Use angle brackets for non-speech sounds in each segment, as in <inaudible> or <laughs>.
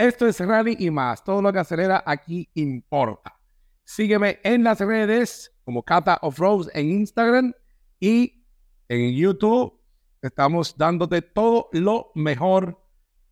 Esto es Rally y más. Todo lo que acelera aquí importa. Sígueme en las redes como Cata of Roads en Instagram y en YouTube. Estamos dándote todo lo mejor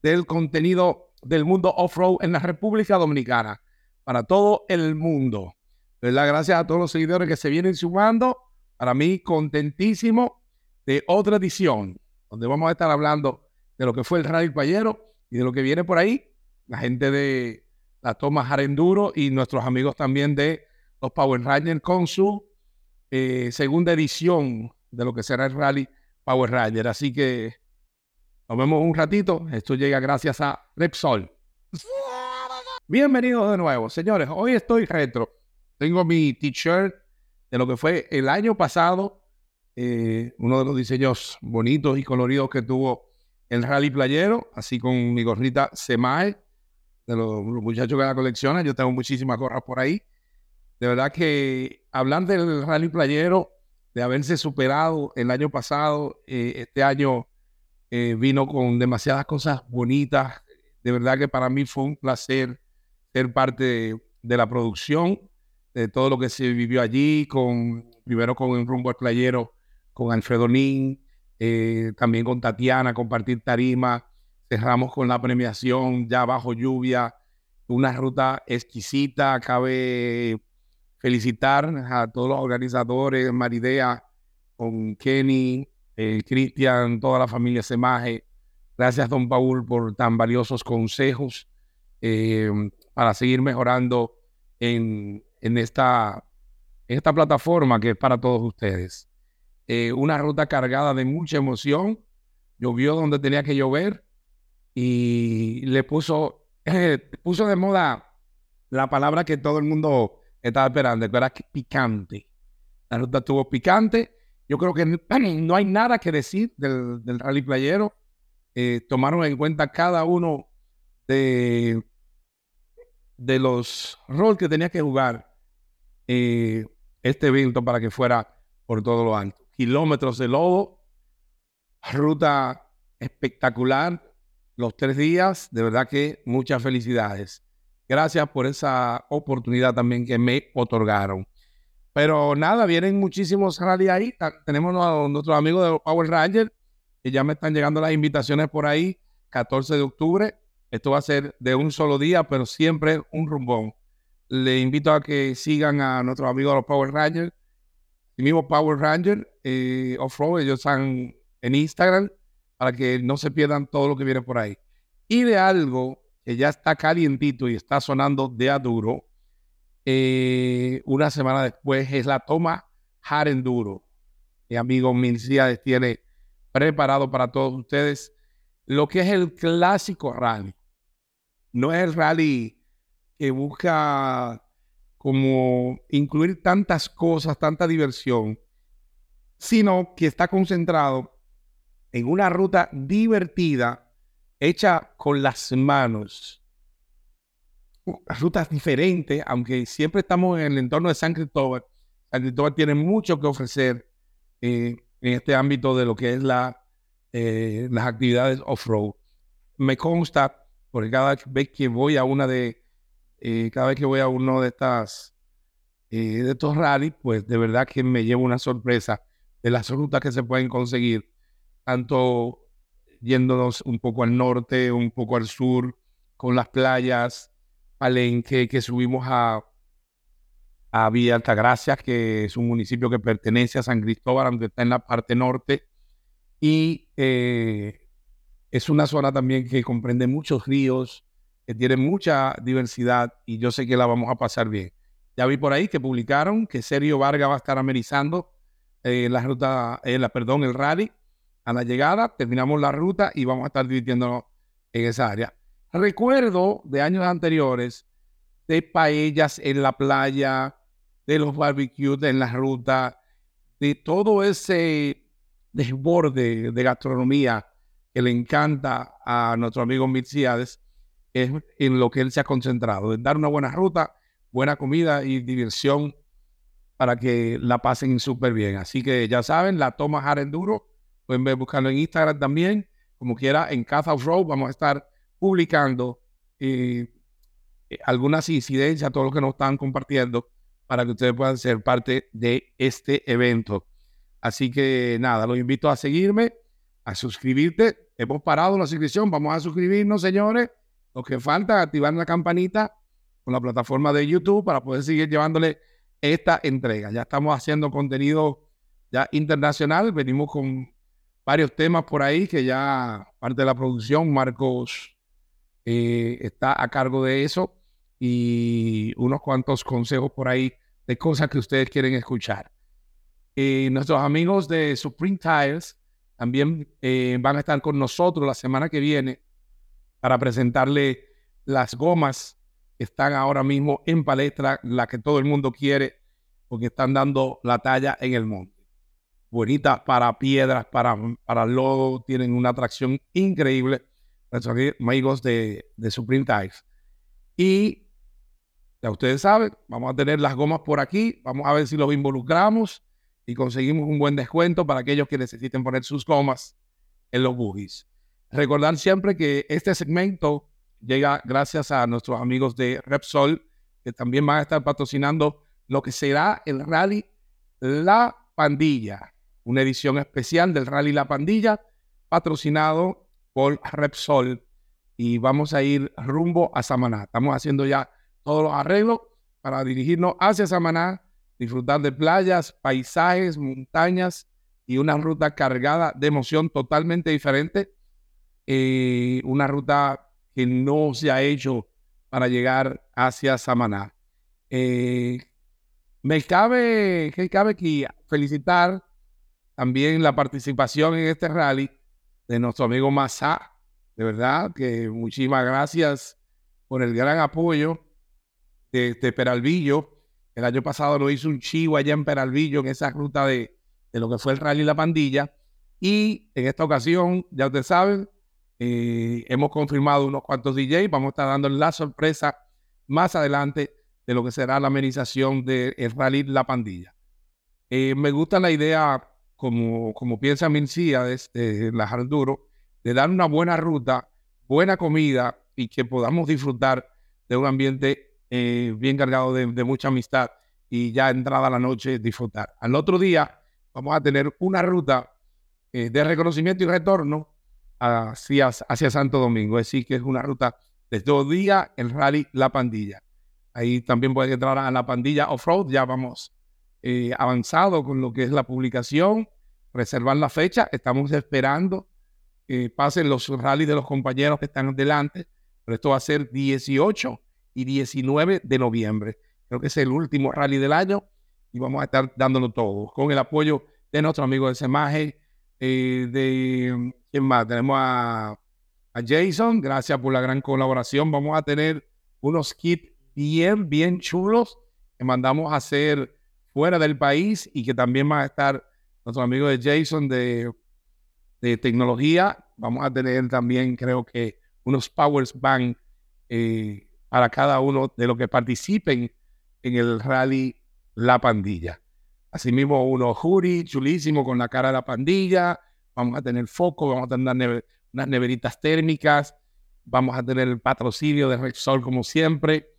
del contenido del mundo off-road en la República Dominicana para todo el mundo. ¿Verdad? Gracias a todos los seguidores que se vienen sumando. Para mí, contentísimo de otra edición, donde vamos a estar hablando de lo que fue el Rally Payero y de lo que viene por ahí. La gente de la Toma Jarenduro y nuestros amigos también de los Power Rangers con su eh, segunda edición de lo que será el Rally Power Ranger. Así que nos vemos un ratito. Esto llega gracias a Repsol. Bienvenidos de nuevo, señores. Hoy estoy retro. Tengo mi t-shirt de lo que fue el año pasado. Eh, uno de los diseños bonitos y coloridos que tuvo el Rally Playero, así con mi gorrita Semae de los, muchachos que la coleccionan. Yo tengo muchísimas gorras por ahí. De verdad que hablar del rally playero, de haberse superado el año pasado, eh, este año eh, vino con demasiadas cosas bonitas. De verdad que para mí fue un placer ser parte de, la producción, de todo lo que se vivió allí, con primero con el rumbo al playero, con Alfredo Nin, eh, también con Tatiana, compartir tarima, cerramos con la premiación ya bajo lluvia, una ruta exquisita, cabe felicitar a todos los organizadores, Maridea, con Kenny, eh, Cristian, toda la familia Semaje. Gracias, don Paul, por tan valiosos consejos eh, para seguir mejorando en, en, esta, esta plataforma que es para todos ustedes. Eh, una ruta cargada de mucha emoción. Llovió donde tenía que llover y le puso, <laughs> puso de moda la palabra que todo el mundo estaba esperando, que era picante. La ruta estuvo picante. Yo creo que no hay nada que decir del, rally playero. Eh, tomaron en cuenta cada uno de, de los roles que tenía que jugar eh, este evento para que fuera por todo lo alto. Kilómetros de lodo, ruta espectacular, los tres días, de verdad que muchas felicidades. Gracias por esa oportunidad también que me otorgaron. Pero nada, vienen muchísimos rally ahí. Tenemos a nuestros amigos de Power Ranger, que ya me están llegando las invitaciones por ahí, 14 de octubre. Esto va a ser de un solo día, pero siempre un rumbón. Le invito a que sigan a nuestros amigos de los Power Rangers. El mismo Power Ranger eh, Off-Road, ellos están en Instagram para que no se pierdan todo lo que viene por ahí. Y de algo que ya está calientito y está sonando de a duro, eh, una semana después es la toma Jarenduro. Mi amigo Milciades tiene preparado para todos ustedes lo que es el clásico rally. No es el rally que busca como incluir tantas cosas, tanta diversión, sino que está concentrado en una ruta divertida hecha con las manos. Rutas diferentes, aunque siempre estamos en el entorno de San Cristóbal. San Cristóbal tiene mucho que ofrecer eh, en este ámbito de lo que es la, eh, las actividades off-road. Me consta, porque cada vez que voy a una de, eh, cada vez que voy a uno de estas, de estos rallies, pues de verdad que me llevo una sorpresa de las rutas que se pueden conseguir, tanto yéndonos un poco al norte, un poco al sur, con las playas, Palenque, que subimos a, a Villa Altagracia, que es un municipio que pertenece a San Cristóbal, aunque está en la parte norte. Y eh, es una zona también que comprende muchos ríos, que tiene mucha diversidad y yo sé que la vamos a pasar bien. Ya vi por ahí que publicaron que Sergio Vargas va a estar amenizando eh, la ruta, eh, la, perdón, el rally a la llegada, terminamos la ruta y vamos a estar divirtiéndonos en esa área. Recuerdo de años anteriores de paellas en la playa, de los barbecues en la ruta, de todo ese desborde de gastronomía que le encanta a nuestro amigo Mitziades, es en lo que él se ha concentrado, en dar una buena ruta, buena comida y diversión para que la pasen súper bien. Así que ya saben, la toma Jarenduro Pueden buscarlo en Instagram también. Como quiera, en Caza Road vamos a estar publicando eh, eh, algunas incidencias, todo lo que nos están compartiendo, para que ustedes puedan ser parte de este evento. Así que nada, los invito a seguirme, a suscribirte. Hemos parado la suscripción, vamos a suscribirnos, señores. Lo que falta, activar la campanita con la plataforma de YouTube para poder seguir llevándole esta entrega. Ya estamos haciendo contenido ya internacional, venimos con varios temas por ahí que ya parte de la producción, Marcos eh, está a cargo de eso y unos cuantos consejos por ahí de cosas que ustedes quieren escuchar. Eh, nuestros amigos de Supreme Tires también eh, van a estar con nosotros la semana que viene para presentarle las gomas que están ahora mismo en palestra, la que todo el mundo quiere, porque están dando la talla en el monte. Bonitas para piedras, para, para lodo, tienen una atracción increíble. Nuestros amigos de, de Supreme Tires. Y ya ustedes saben, vamos a tener las gomas por aquí. Vamos a ver si los involucramos y conseguimos un buen descuento para aquellos que necesiten poner sus gomas en los buggies. Recordar siempre que este segmento llega gracias a nuestros amigos de Repsol, que también van a estar patrocinando lo que será el Rally La Pandilla, una edición especial del Rally La Pandilla, patrocinado por Repsol. Y vamos a ir rumbo a Samaná. Estamos haciendo ya todos los arreglos para dirigirnos hacia Samaná, disfrutar de playas, paisajes, montañas y una ruta cargada de emoción totalmente diferente. Eh, una ruta que no se ha hecho para llegar hacia Samaná. Eh, me cabe, que felicitar también la participación en este rally de nuestro amigo Massa. De verdad que muchísimas gracias por el gran apoyo de, Peralvillo. El año pasado lo hizo un chivo allá en Peralvillo, en esa ruta de, lo que fue el rally La Pandilla. Y en esta ocasión, ya ustedes saben, eh, hemos confirmado unos cuantos DJs. Vamos a estar dando la sorpresa más adelante de lo que será la amenización del rally La Pandilla. Eh, me gusta la idea, como, como piensa Mincía de la Jarduro, de dar una buena ruta, buena comida y que podamos disfrutar de un ambiente eh, bien cargado de, mucha amistad y ya entrada la noche disfrutar. Al otro día vamos a tener una ruta eh, de reconocimiento y retorno hacia, hacia Santo Domingo. Es decir, que es una ruta de dos días, el rally La Pandilla. Ahí también pueden entrar a la pandilla off-road. Ya vamos eh, avanzado con lo que es la publicación, reservar la fecha. Estamos esperando que pasen los rallies de los compañeros que están delante. Pero esto va a ser 18 y 19 de noviembre. Creo que es el último rally del año y vamos a estar dándolo todo con el apoyo de nuestro amigo de Semaje, eh, de quién más, tenemos a, a, Jason, gracias por la gran colaboración. Vamos a tener unos kits bien, bien chulos que mandamos a hacer fuera del país y que también va a estar nuestro amigo de Jason de, de tecnología. Vamos a tener también, creo que, unos Powers Bank eh, para cada uno de los que participen en el rally La Pandilla. Asimismo, uno jury chulísimo con la cara de la pandilla. Vamos a tener foco, vamos a tener unas neveritas térmicas. Vamos a tener el patrocinio de Rexol como siempre.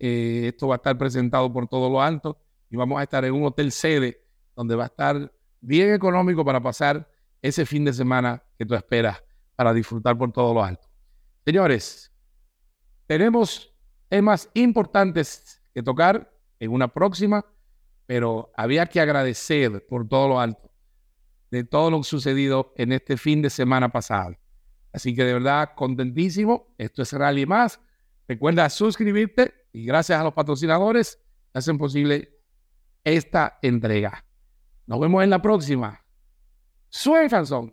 Eh, esto va a estar presentado por todo lo alto y vamos a estar en un hotel sede donde va a estar bien económico para pasar ese fin de semana que tú esperas para disfrutar por todo lo alto. Señores, tenemos temas importantes que tocar en una próxima, pero había que agradecer por todo lo alto de todo lo sucedido en este fin de semana pasado. Así que de verdad, contentísimo. Esto es Rally Más. Recuerda suscribirte y gracias a los patrocinadores hacen posible esta entrega. Nos vemos en la próxima. Suelfanson.